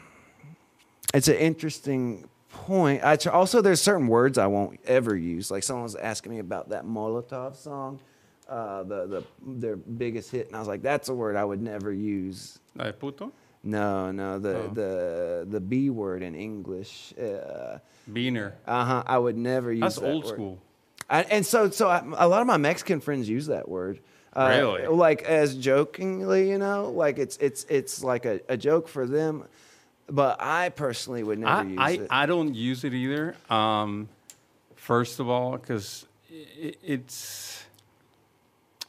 it's an interesting point. I tr- also there's certain words I won't ever use. Like someone was asking me about that Molotov song, uh, the the their biggest hit, and I was like, that's a word I would never use. Puto? No, no, the Oh. the the B word in English. Uh Beaner. huh. I would never use. That's that old word. school. I, and so, so I, a lot of my Mexican friends use that word. Uh, Really? Like as jokingly, you know, like it's it's it's like a, a joke for them, but I personally would never I, use I, it. I don't use it either. Um, first of all, because it, it's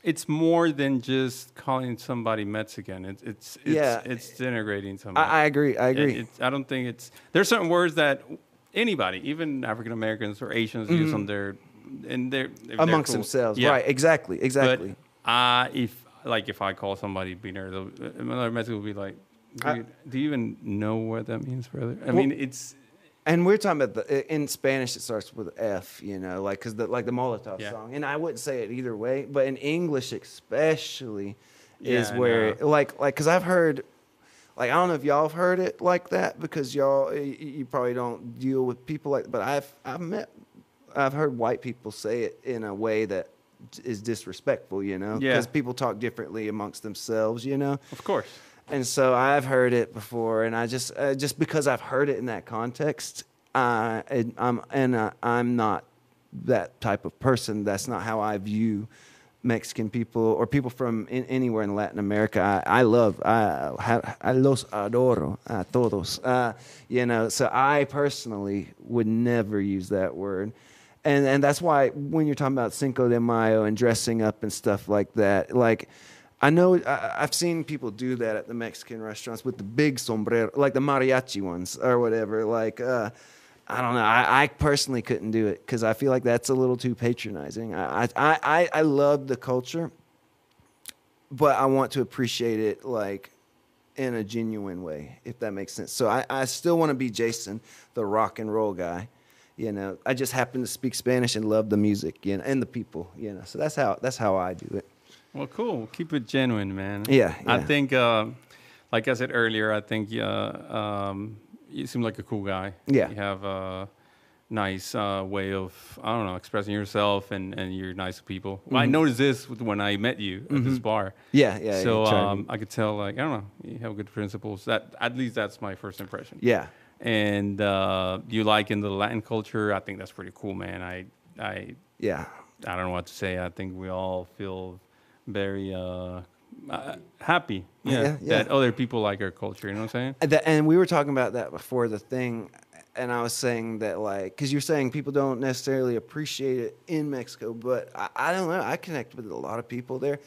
it's more than just calling somebody Mexican. It's it's it's, Yeah. it's denigrating somebody. I, I agree. I It- agree. it's- I don't think it's. There's certain words that anybody, even African Americans or Asians, use on their and they're Mm-hmm. Amongst cool. themselves, Yeah. right? Exactly. Exactly. But uh, if like if I call somebody beaner, another Mexican will be like, I- "Do you even know what that means, brother?" I Well- mean, it's And we're talking about the in Spanish. It starts with F, you know, like because the like the Molotov Yeah. song. And I wouldn't say it either way, but in English especially is Yeah, I where know. like like because I've heard. Like I don't know if y'all have heard it like that because y'all you probably don't deal with people like. But I've I've met I've heard white people say it in a way that is disrespectful, you know, Yeah. because people talk differently amongst themselves, you know. of course. And so I've heard it before, and I just uh, just because I've heard it in that context, uh, and I'm and uh, I'm not that type of person. That's not how I view Mexican people or people from in, anywhere in Latin America. I, I love I, I los adoro a todos. Uh, you know, so I personally would never use that word. And, and that's why when you're talking about Cinco de Mayo and dressing up and stuff like that, like I know I, I've seen people do that at the Mexican restaurants with the big sombrero, like the mariachi ones or whatever. Like, uh, I don't know. I, I personally couldn't do it because I feel like that's a little too patronizing. I, I, I, I love the culture, but I want to appreciate it like in a genuine way, if that makes sense. So I, I still want to be Jason, the rock and roll guy. You know, I just happen to speak Spanish and love the music, you know, and the people. You know, so that's how that's how I do it. Well, cool. Keep it genuine, man. Yeah, I think, uh, like I said earlier, I think uh, um, you seem like a cool guy. Yeah. You have a nice uh, way of, I don't know, expressing yourself and, and you're nice to people. Well, I noticed this when I met you at this bar. Mm-hmm. Yeah, yeah. so yeah, um, I could tell, like, I don't know, you have good principles. That At least that's my first impression. yeah, And uh, you like in the Latin culture, I think that's pretty cool, man. I, I yeah, I don't know what to say. I think we all feel very uh, uh, happy yeah, Yeah, yeah. that other people like our culture. You know what I'm saying? And that- and we were talking about that before the thing, and I was saying that like, because you're saying people don't necessarily appreciate it in Mexico, but I, I don't know. I connect with a lot of people there,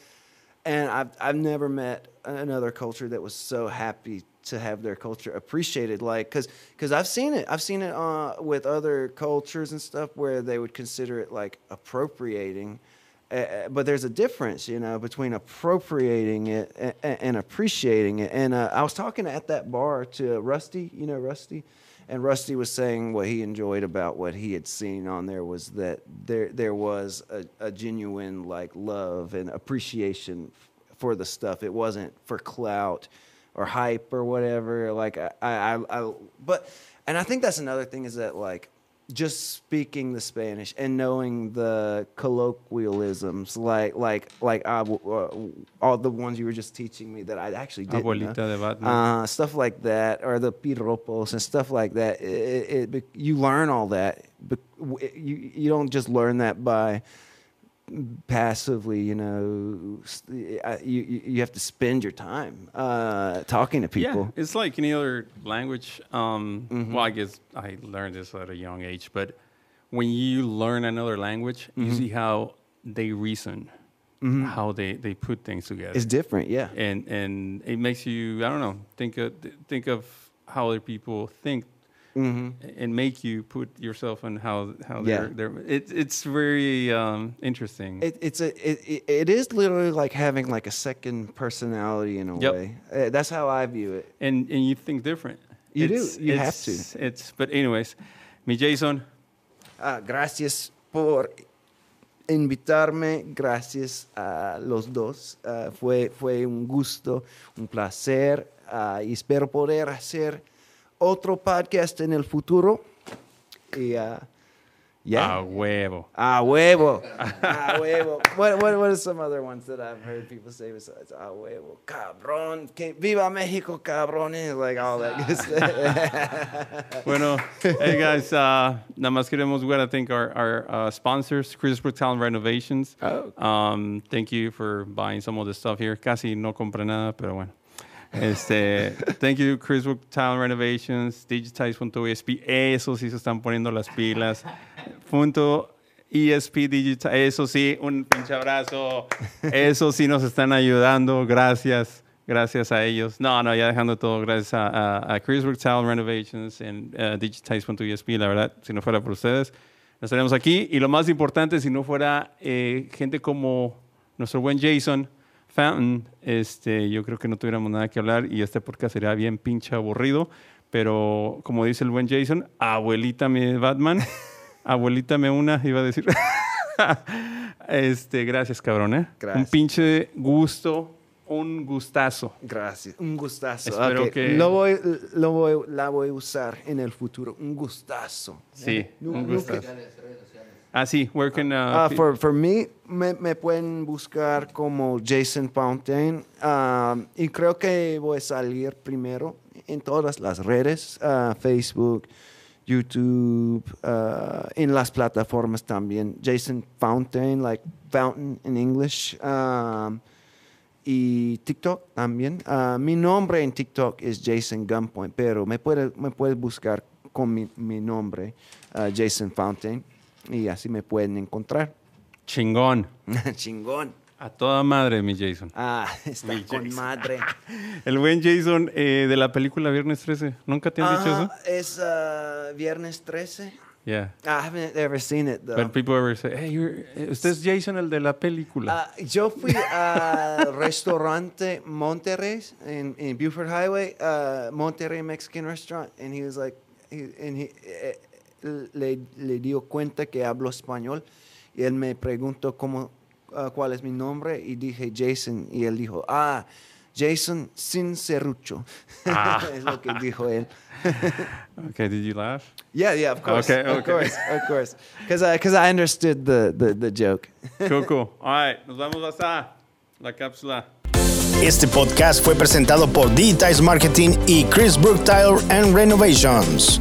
and I've I've never met another culture that was so happy to have their culture appreciated. Like, because because I've seen it. I've seen it uh, with other cultures and stuff where they would consider it like appropriating. Uh, but there's a difference, you know, between appropriating it and, and appreciating it. And uh, I was talking at that bar to Rusty, you know, Rusty, and Rusty was saying what he enjoyed about what he had seen on there was that there there was a, a genuine like love and appreciation f- for the stuff. It wasn't for clout or hype or whatever. Like I, I, I, I but and I think that's another thing is that like just speaking the Spanish and knowing the colloquialisms, like like like uh, uh, all the ones you were just teaching me that I actually didn't know. De Uh, stuff like that, or the piropos and stuff like that. It, it, it, you learn all that, but you you don't just learn that by passively. You know, you you you have to spend your time uh, talking to people. Yeah, it's like any other language. Um, Mm-hmm. Well, I guess I learned this at a young age, but when you learn another language, you Mm-hmm. see how they reason, how they, they put things together. It's different, yeah. and and it makes you I don't know think of think of how other people think and make you put yourself in how how Yeah. they're, they're it, it's very um, interesting. It, it's a it, it, it is literally like having like a second personality in a Yep. way. Uh, that's how I view it. and and you think different. You do. It's- You have it's- to. It's but anyways, mi Jason, Ah, gracias por invitarme. Gracias a los dos. Ah, fue, fue un gusto, un placer. ah, y espero poder hacer otro podcast en el futuro. Y ah, ya. a huevo. Ah, huevo. Ah, huevo. What, what, what are some other ones that I've heard people say besides ah, huevo? Cabrón. Que viva México, cabrones. Like all that good stuff. Bueno, hey guys, uh, nada más queremos we gotta thank our, our uh, sponsors, Chris Brook Talent Renovations. Oh. Um, thank you for buying some of the stuff here. Casi no compré nada, pero bueno. Este, thank you, Chris Talent Renovations, Digitize.esp. Eso sí se están poniendo las pilas. Punto ESP Digital. Eso sí, un pinche abrazo. Eso sí nos están ayudando. Gracias. Gracias a ellos. No, no, ya dejando todo. Gracias a, a, a Chris Talent Renovations en uh, Digitize.esp. La verdad, si no fuera por ustedes, no estaríamos aquí. Y lo más importante, si no fuera eh, gente como nuestro buen Jason Fountain, este, yo creo que no tuviéramos nada que hablar y este podcast sería bien pinche aburrido. Pero como dice el buen Jason, abuelita me Batman, abuelita me una, iba a decir. este, gracias, cabrón, ¿eh? Gracias. Un pinche gusto, un gustazo. Gracias. Un gustazo. Espero que- Lo voy, lo voy, la voy a usar en el futuro. Un gustazo. Sí, un gustazo. Ah, sí, where can, uh, pe- for, for me, me, me pueden buscar como Jason Fountain. ah, y creo que voy a salir primero en todas las redes, ah, Facebook, YouTube, en las plataformas también. Jason Fountain, like fountain in English. um, y TikTok también. Mi nombre en TikTok es Jason Gunpoint, pero me puedes me puedes buscar con mi, mi nombre, Jason Fountain, y así me pueden encontrar. chingón. Chingón. A toda madre, mi Jason. Ah, está Mi con Jason. madre. El buen Jason eh, de la película Viernes 13. ¿Nunca te han dicho eso? Es ah, viernes 13. Yeah. I haven't ever seen it though. But people ever say, hey, you're, usted es Jason, el de la película. Ah, yo fui al restaurante Monterrey in, in Buford Highway, uh, Monterrey Mexican restaurant, and he was like, he, and he, eh, le, le dio cuenta que hablo español y él me preguntó cómo, ah, cuál es mi nombre y dije Jason y él dijo, ah, Jason sin serrucho. Ah. es lo que dijo él. okay, did you laugh? Yeah, yeah, of course, Okay, of okay. course, of course, because I, cause I understood the, the, the joke. Cool, cool. All right, nos vamos hasta la cápsula. Este podcast fue presentado por Digitize Marketing y Chris Brook Tile and Renovations.